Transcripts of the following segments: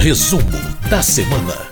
Resumo da semana.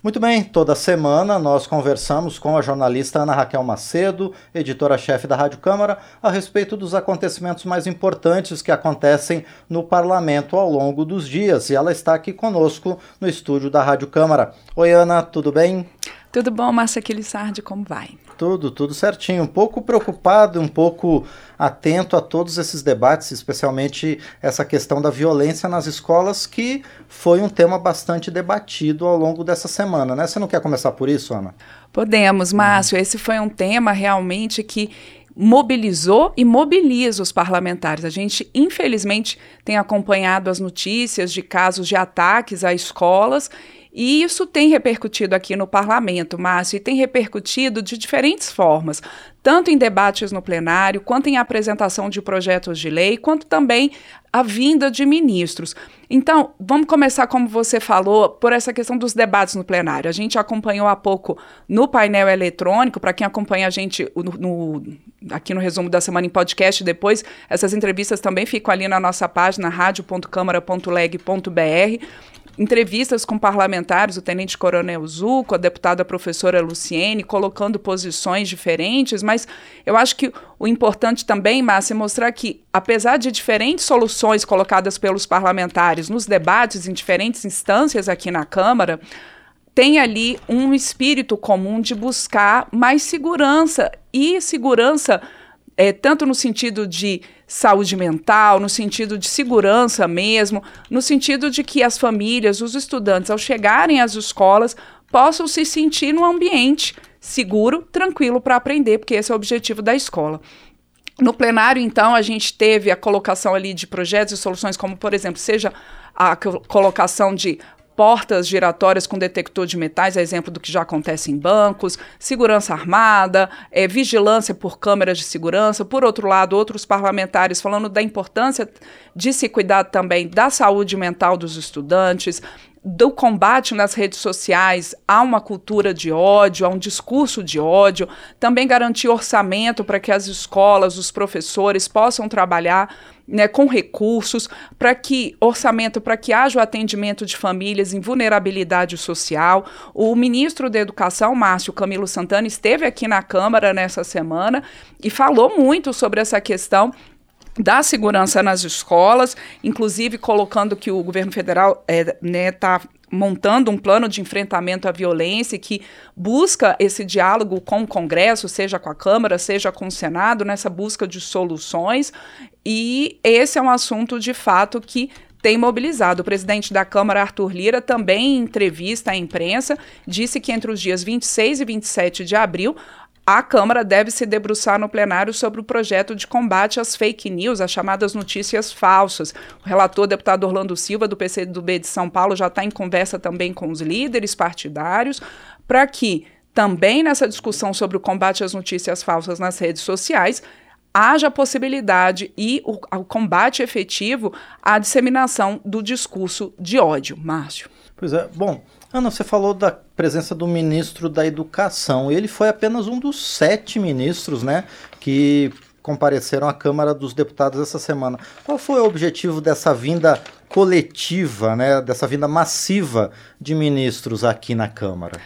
Muito bem, toda semana nós conversamos com a jornalista Ana Raquel Macedo, editora-chefe da Rádio Câmara, a respeito dos acontecimentos mais importantes que acontecem no parlamento ao longo dos dias. E ela está aqui conosco no estúdio da Rádio Câmara. Oi, Ana, tudo bem? Tudo bom, Márcia Aquilissardi, como vai? Tudo, tudo certinho. Um pouco preocupado, um pouco atento a todos esses debates, especialmente essa questão da violência nas escolas, que foi um tema bastante debatido ao longo dessa semana, né? Você não quer começar por isso, Ana? Podemos, Márcio. Esse foi um tema realmente que mobilizou e mobiliza os parlamentares. A gente, infelizmente, tem acompanhado as notícias de casos de ataques a escolas e isso tem repercutido aqui no parlamento, Márcio, e tem repercutido de diferentes formas, tanto em debates no plenário, quanto em apresentação de projetos de lei, quanto também a vinda de ministros. Então, vamos começar, como você falou, por essa questão dos debates no plenário. A gente acompanhou há pouco no painel eletrônico, para quem acompanha a gente no, no, aqui no resumo da semana em podcast, depois essas entrevistas também ficam ali na nossa página rádio.câmara.leg.br entrevistas com parlamentares, o tenente coronel Zuco, a deputada professora Luciene, colocando posições diferentes, mas eu acho que o importante também, Márcia, é mostrar que, apesar de diferentes soluções colocadas pelos parlamentares nos debates em diferentes instâncias aqui na Câmara, tem ali um espírito comum de buscar mais segurança e segurança é, tanto no sentido de saúde mental, no sentido de segurança mesmo, no sentido de que as famílias, os estudantes, ao chegarem às escolas, possam se sentir num ambiente seguro, tranquilo para aprender, porque esse é o objetivo da escola. No plenário, então, a gente teve a colocação ali de projetos e soluções, como, por exemplo, seja a colocação de portas giratórias com detector de metais, exemplo do que já acontece em bancos, segurança armada, é, vigilância por câmeras de segurança. Por outro lado, outros parlamentares falando da importância de se cuidar também da saúde mental dos estudantes, do combate nas redes sociais a uma cultura de ódio, a um discurso de ódio, também garantir orçamento para que as escolas, os professores possam trabalhar né, com recursos, para que orçamento para que haja o atendimento de famílias em vulnerabilidade social. O ministro da Educação, Márcio Camilo Santana, esteve aqui na Câmara nessa semana e falou muito sobre essa questão da segurança nas escolas, inclusive colocando que o governo federal está é, né, tá montando um plano de enfrentamento à violência que busca esse diálogo com o Congresso, seja com a Câmara, seja com o Senado, nessa busca de soluções. E esse é um assunto, de fato, que tem mobilizado. O presidente da Câmara, Arthur Lira, também em entrevista à imprensa, disse que entre os dias 26 e 27 de abril a Câmara deve se debruçar no plenário sobre o projeto de combate às fake news, as chamadas notícias falsas. O relator, deputado Orlando Silva, do PCdoB de São Paulo, já está em conversa também com os líderes partidários para que, também nessa discussão sobre o combate às notícias falsas nas redes sociais, haja a possibilidade e o, o combate efetivo à disseminação do discurso de ódio. Márcio. Pois é. Bom, Ana, você falou da presença do ministro da Educação. Ele foi apenas um dos sete ministros, né, que compareceram à Câmara dos Deputados essa semana. Qual foi o objetivo dessa vinda coletiva, né, dessa vinda massiva de ministros aqui na Câmara?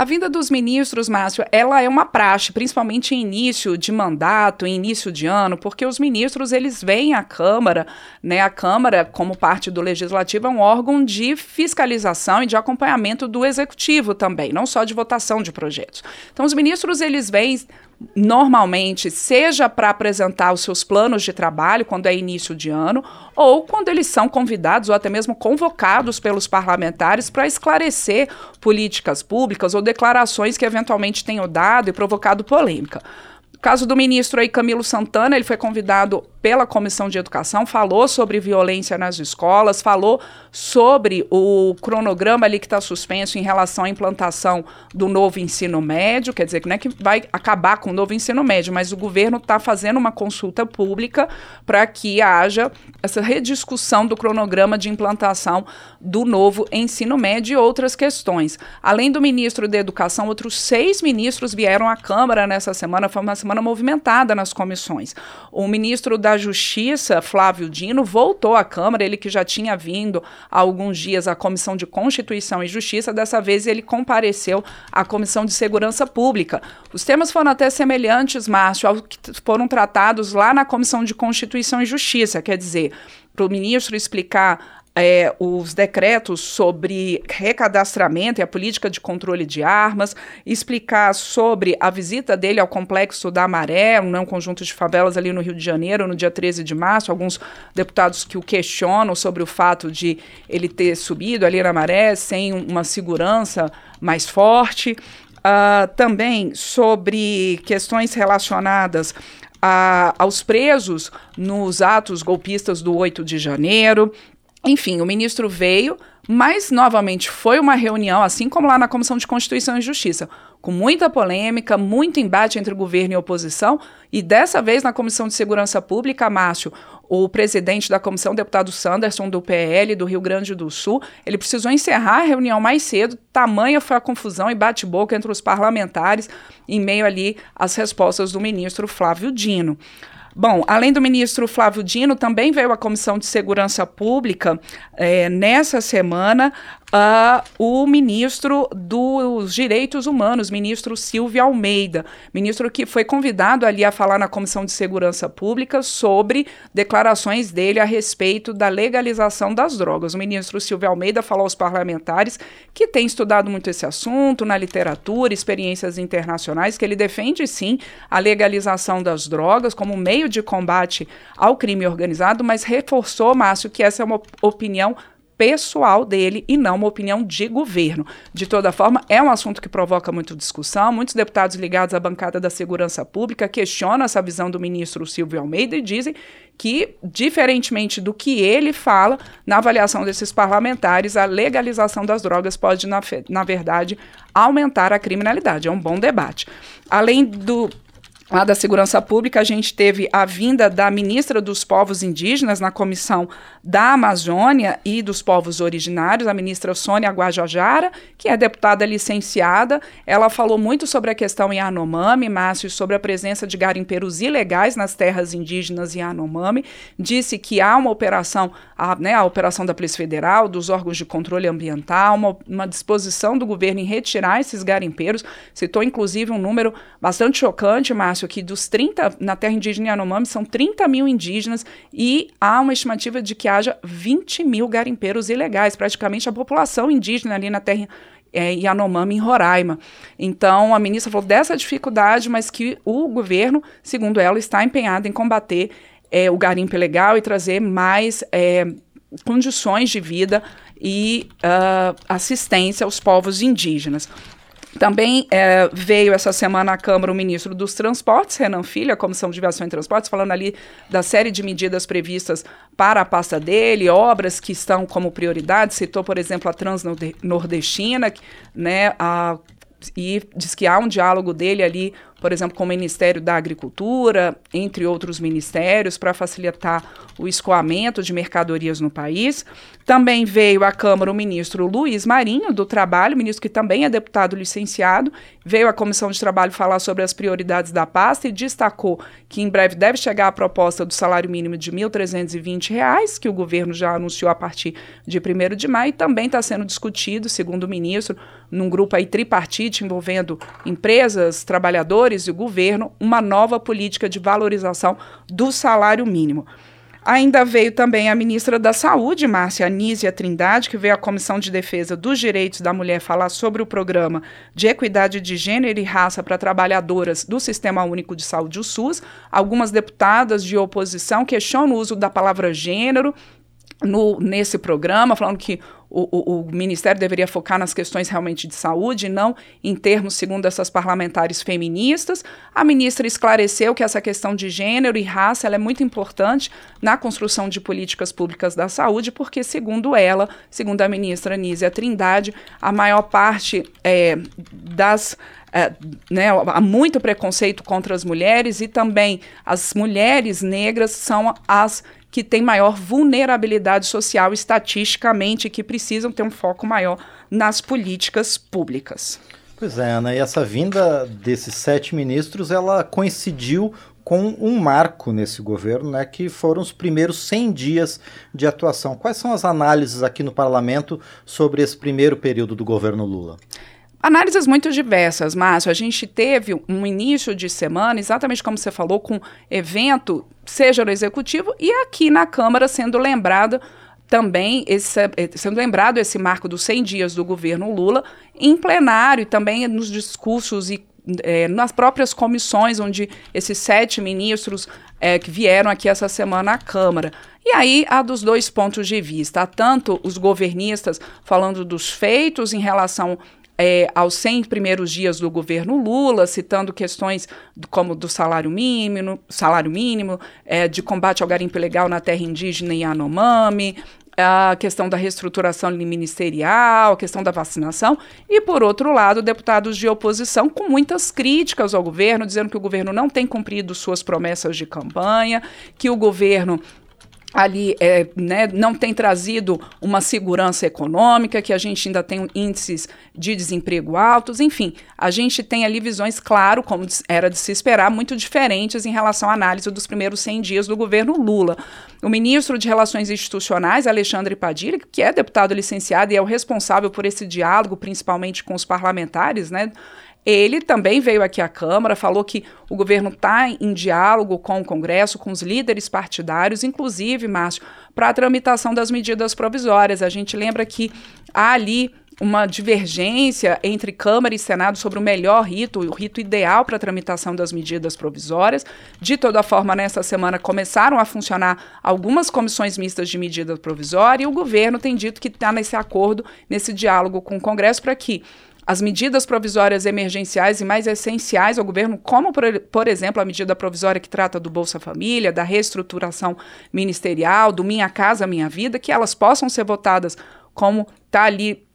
A vinda dos ministros, Márcio, ela é uma praxe, principalmente em início de mandato, em início de ano, porque os ministros eles vêm à Câmara, né? A Câmara, como parte do legislativo, é um órgão de fiscalização e de acompanhamento do executivo também, não só de votação de projetos. Então, os ministros eles vêm normalmente, seja para apresentar os seus planos de trabalho quando é início de ano, ou quando eles são convidados ou até mesmo convocados pelos parlamentares para esclarecer políticas públicas ou declarações que eventualmente tenham dado e provocado polêmica. No caso do ministro aí Camilo Santana, ele foi convidado pela Comissão de Educação, falou sobre violência nas escolas, falou sobre o cronograma ali que está suspenso em relação à implantação do novo ensino médio, quer dizer, que não é que vai acabar com o novo ensino médio, mas o governo está fazendo uma consulta pública para que haja essa rediscussão do cronograma de implantação do novo ensino médio e outras questões. Além do ministro da Educação, outros seis ministros vieram à Câmara nessa semana, foi uma semana movimentada nas comissões. O ministro da da Justiça, Flávio Dino, voltou à Câmara, ele que já tinha vindo há alguns dias à Comissão de Constituição e Justiça, dessa vez ele compareceu à Comissão de Segurança Pública. Os temas foram até semelhantes, Márcio, aos que foram tratados lá na Comissão de Constituição e Justiça, quer dizer, para o ministro explicar é, os decretos sobre recadastramento e a política de controle de armas, explicar sobre a visita dele ao Complexo da Maré, um, conjunto de favelas ali no Rio de Janeiro, no dia 13 de março, alguns deputados que o questionam sobre o fato de ele ter subido ali na Maré sem uma segurança mais forte. Uh, também sobre questões relacionadas a, aos presos nos atos golpistas do 8 de janeiro. Enfim, o ministro veio, mas novamente foi uma reunião, assim como lá na Comissão de Constituição e Justiça, com muita polêmica, muito embate entre governo e oposição, e dessa vez na Comissão de Segurança Pública, Márcio, o presidente da comissão, deputado Sanderson, do PL do Rio Grande do Sul, ele precisou encerrar a reunião mais cedo, tamanha foi a confusão e bate-boca entre os parlamentares, em meio ali às respostas do ministro Flávio Dino. Bom, além do ministro Flávio Dino, também veio a Comissão de Segurança Pública é, nessa semana uh, o ministro dos Direitos Humanos, ministro Silvio Almeida, ministro que foi convidado ali a falar na Comissão de Segurança Pública sobre declarações dele a respeito da legalização das drogas. O ministro Silvio Almeida falou aos parlamentares que tem estudado muito esse assunto na literatura, experiências internacionais, que ele defende sim a legalização das drogas como meio de combate ao crime organizado, mas reforçou, Márcio, que essa é uma opinião pessoal dele e não uma opinião de governo. De toda forma, é um assunto que provoca muita discussão. Muitos deputados ligados à bancada da segurança pública questionam essa visão do ministro Silvio Almeida e dizem que, diferentemente do que ele fala, na avaliação desses parlamentares, a legalização das drogas pode, na, na verdade, aumentar a criminalidade. É um bom debate. Além do Lá da Segurança Pública, a gente teve a vinda da ministra dos Povos Indígenas na Comissão da Amazônia e dos Povos Originários, a ministra Sônia Guajajara, que é deputada licenciada. Ela falou muito sobre a questão Yanomami, Márcio, sobre a presença de garimpeiros ilegais nas terras indígenas Yanomami. Disse que há uma operação, a, né, a operação da Polícia Federal, dos órgãos de controle ambiental, uma, uma disposição do governo em retirar esses garimpeiros. Citou, inclusive, um número bastante chocante, Márcio Márcio, que dos 30, na terra indígena Yanomami, são 30 mil indígenas e há uma estimativa de que haja 20 mil garimpeiros ilegais, praticamente a população indígena ali na terra é, Yanomami, em Roraima. Então, a ministra falou dessa dificuldade, mas que o governo, segundo ela, está empenhado em combater é, o garimpo ilegal e trazer mais é, condições de vida e uh, assistência aos povos indígenas. Também é, veio essa semana à Câmara o ministro dos Transportes, Renan Filho, Comissão de Aviação e Transportes, falando ali da série de medidas previstas para a pasta dele, obras que estão como prioridade. Citou, por exemplo, a Transnordestina, né, a, e diz que há um diálogo dele ali por exemplo, com o Ministério da Agricultura, entre outros ministérios, para facilitar o escoamento de mercadorias no país. Também veio à Câmara o ministro Luiz Marinho, do Trabalho, ministro que também é deputado licenciado, veio à Comissão de Trabalho falar sobre as prioridades da pasta e destacou que em breve deve chegar a proposta do salário mínimo de R$ 1.320, que o governo já anunciou a partir de 1 de maio, e também está sendo discutido, segundo o ministro, num grupo aí tripartite envolvendo empresas, trabalhadores, e o governo uma nova política de valorização do salário mínimo. Ainda veio também a ministra da Saúde, Márcia Anísia Trindade, que veio à Comissão de Defesa dos Direitos da Mulher falar sobre o programa de equidade de gênero e raça para trabalhadoras do Sistema Único de Saúde, o SUS. Algumas deputadas de oposição questionam o uso da palavra gênero no, nesse programa, falando que o, o, o, Ministério deveria focar nas questões realmente de saúde, não em termos, segundo essas parlamentares feministas. A ministra esclareceu que essa questão de gênero e raça é muito importante na construção de políticas públicas da saúde, porque, segundo ela, segundo a ministra Nízia Trindade, a maior parte é, das. É, né, há muito preconceito contra as mulheres e também as mulheres negras são as que têm maior vulnerabilidade social estatisticamente e que precisam ter um foco maior nas políticas públicas. Pois é, Ana, e essa vinda desses sete ministros, ela coincidiu com um marco nesse governo, né, que foram os primeiros 100 dias de atuação. Quais são as análises aqui no parlamento sobre esse primeiro período do governo Lula? Análises muito diversas, Márcio. A gente teve um início de semana, exatamente como você falou, com evento, seja no executivo e aqui na Câmara sendo lembrado também esse, sendo lembrado esse marco dos 100 dias do governo Lula em plenário e também nos discursos e é, nas próprias comissões, onde esses sete ministros é, que vieram aqui essa semana à Câmara. E aí há dos dois pontos de vista. Há tanto os governistas falando dos feitos em relação é, aos 100 primeiros dias do governo Lula, citando questões como do salário mínimo, salário mínimo, é, de combate ao garimpo ilegal na terra indígena e Anomami, a questão da reestruturação ministerial, a questão da vacinação, e, por outro lado, deputados de oposição com muitas críticas ao governo, dizendo que o governo não tem cumprido suas promessas de campanha, que o governo ali é, né, não tem trazido uma segurança econômica, que a gente ainda tem índices de desemprego altos, enfim, a gente tem ali visões, claro, como era de se esperar, muito diferentes em relação à análise dos primeiros 100 dias do governo Lula. O ministro de Relações Institucionais, Alexandre Padilha, que é deputado licenciado e é o responsável por esse diálogo, principalmente com os parlamentares, né, ele também veio aqui à Câmara, falou que o governo está em diálogo com o Congresso, com os líderes partidários, inclusive, Márcio, para a tramitação das medidas provisórias. A gente lembra que há ali uma divergência entre Câmara e Senado sobre o melhor rito, o rito ideal para a tramitação das medidas provisórias. De toda forma, nessa semana começaram a funcionar algumas comissões mistas de medida provisória e o governo tem dito que está nesse acordo, nesse diálogo com o Congresso para que as medidas provisórias emergenciais e mais essenciais ao governo, como, por, por, exemplo, a medida provisória que trata do Bolsa Família, da reestruturação ministerial, do Minha Casa Minha Vida, que elas possam ser votadas como está ali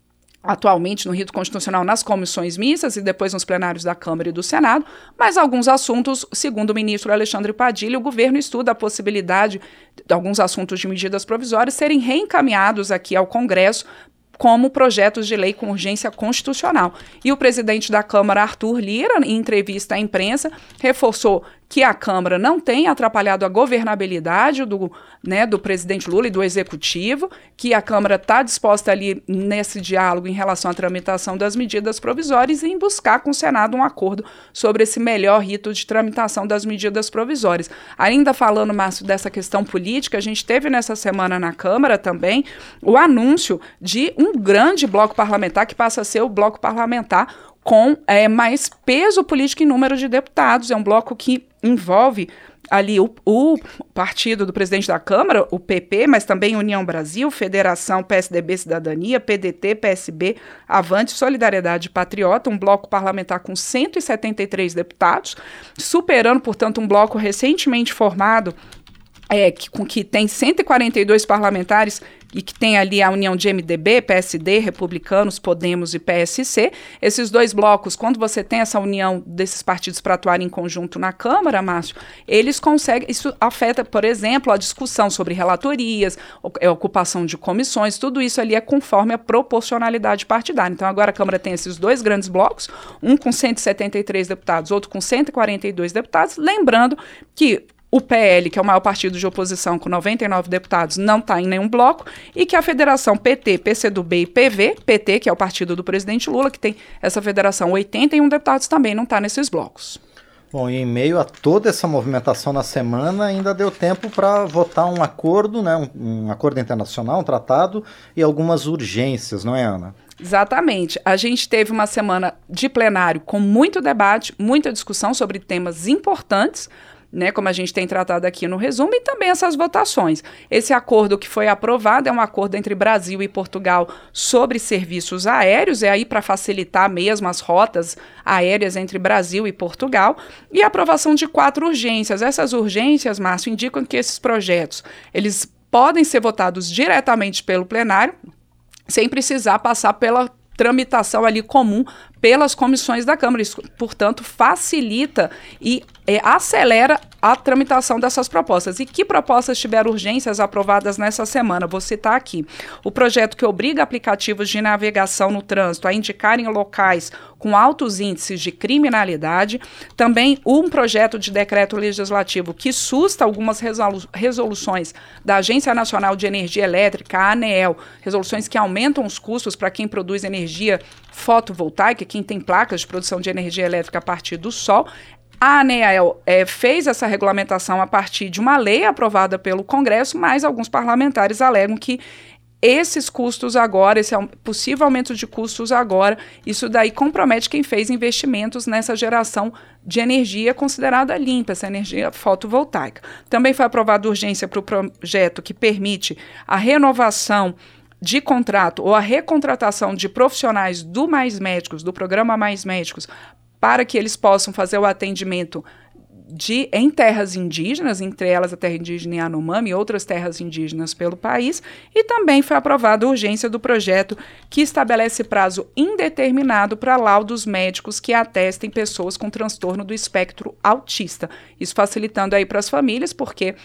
atualmente no rito constitucional nas comissões mistas e depois nos plenários da Câmara e do Senado, mas alguns assuntos, segundo o ministro Alexandre Padilha, o governo estuda a possibilidade de alguns assuntos de medidas provisórias serem reencaminhados aqui ao Congresso como projetos de lei com urgência constitucional. E o presidente da Câmara, Arthur Lira, em entrevista à imprensa, reforçou que a Câmara não tem atrapalhado a governabilidade do, né, do presidente Lula e do executivo, que a Câmara está disposta ali nesse diálogo em relação à tramitação das medidas provisórias e em buscar com o Senado um acordo sobre esse melhor rito de tramitação das medidas provisórias. Ainda falando, Márcio, dessa questão política, a gente teve nessa semana na Câmara também o anúncio de um grande bloco parlamentar que passa a ser o bloco parlamentar com é, mais peso político em número de deputados. É um bloco que envolve ali o, o, partido do presidente da Câmara, o PP, mas também União Brasil, Federação PSDB Cidadania, PDT, PSB, Avante, Solidariedade Patriota, um bloco parlamentar com 173 deputados, superando, portanto, um bloco recentemente formado é, que, com que tem 142 parlamentares e que tem ali a união de MDB, PSD, Republicanos, Podemos e PSC. Esses dois blocos, quando você tem essa união desses partidos para atuar em conjunto na Câmara, Márcio, eles conseguem. Isso afeta, por exemplo, a discussão sobre relatorias, a ocupação de comissões, tudo isso ali é conforme a proporcionalidade partidária. Então, agora a Câmara tem esses dois grandes blocos, um com 173 deputados, outro com 142 deputados. Lembrando que o PL, que é o maior partido de oposição com 99 deputados, não está em nenhum bloco, e que a federação PT, PCdoB e PV, PT, que é o partido do presidente Lula, que tem essa federação 81 deputados, também não está nesses blocos. Bom, e em meio a toda essa movimentação na semana, ainda deu tempo para votar um acordo, né, um, um acordo internacional, um tratado e algumas urgências, não é, Ana? Exatamente. A gente teve uma semana de plenário com muito debate, muita discussão sobre temas importantes, né, como a gente tem tratado aqui no resumo, e também essas votações. Esse acordo que foi aprovado é um acordo entre Brasil e Portugal sobre serviços aéreos, é aí para facilitar mesmo as rotas aéreas entre Brasil e Portugal, e a aprovação de quatro urgências. Essas urgências, Márcio, indicam que esses projetos, eles podem ser votados diretamente pelo plenário, sem precisar passar pela tramitação ali comum pelas comissões da Câmara. Isso, portanto, facilita e é, acelera a tramitação dessas propostas. E que propostas tiveram urgências aprovadas nessa semana? Vou citar aqui. O projeto que obriga aplicativos de navegação no trânsito a indicarem locais com altos índices de criminalidade. Também um projeto de decreto legislativo que susta algumas resolu resoluções da Agência Nacional de Energia Elétrica, a ANEEL, resoluções que aumentam os custos para quem produz energia fotovoltaica, quem tem placas de produção de energia elétrica a partir do sol. A ANEEL é, fez essa regulamentação a partir de uma lei aprovada pelo Congresso, mas alguns parlamentares alegam que esses custos agora, esse possível aumento de custos agora, isso daí compromete quem fez investimentos nessa geração de energia considerada limpa, essa energia fotovoltaica. Também foi aprovada urgência para o projeto que permite a renovação de contrato ou a recontratação de profissionais do Mais Médicos, do programa Mais Médicos, para que eles possam fazer o atendimento de, em terras indígenas, entre elas a terra indígena Yanomami e outras terras indígenas pelo país, e também foi aprovada a urgência do projeto que estabelece prazo indeterminado para laudos médicos que atestem pessoas com transtorno do espectro autista. Isso facilitando aí para as famílias, porque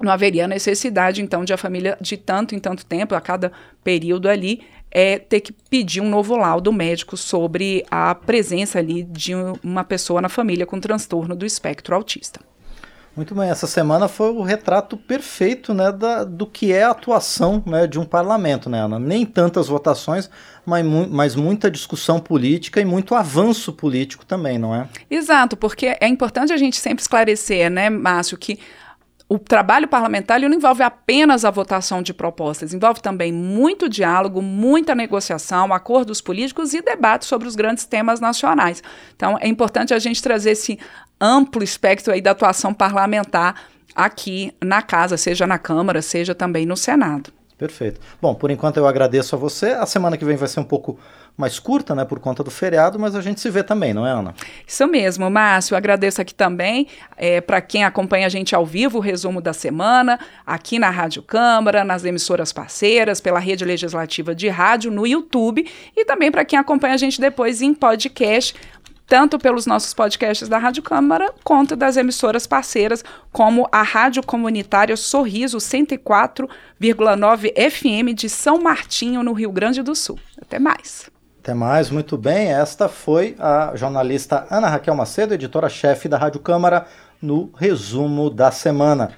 não haveria necessidade, então, de a família, de tanto em tanto tempo, a cada período ali, é ter que pedir um novo laudo médico sobre a presença ali de uma pessoa na família com transtorno do espectro autista. Muito bem, essa semana foi o retrato perfeito né, da, do que é a atuação né, de um parlamento, né, Ana? Nem tantas votações, mas, mu mas muita discussão política e muito avanço político também, não é? Exato, porque é importante a gente sempre esclarecer, né, Márcio, que o trabalho parlamentar não envolve apenas a votação de propostas, envolve também muito diálogo, muita negociação, acordos políticos e debates sobre os grandes temas nacionais. Então, é importante a gente trazer esse amplo espectro aí da atuação parlamentar aqui na casa, seja na Câmara, seja também no Senado. Perfeito. Bom, por enquanto eu agradeço a você. A semana que vem vai ser um pouco mais curta, né, por conta do feriado, mas a gente se vê também, não é, Ana? Isso mesmo, Márcio. Agradeço aqui também é, para quem acompanha a gente ao vivo, o resumo da semana, aqui na Rádio Câmara, nas emissoras parceiras, pela rede legislativa de rádio, no YouTube, e também para quem acompanha a gente depois em podcast tanto pelos nossos podcasts da Rádio Câmara, quanto das emissoras parceiras, como a Rádio Comunitária Sorriso 104,9 FM de São Martinho, no Rio Grande do Sul. Até mais. Até mais, muito bem. Esta foi a jornalista Ana Raquel Macedo, editora-chefe da Rádio Câmara, no resumo da semana.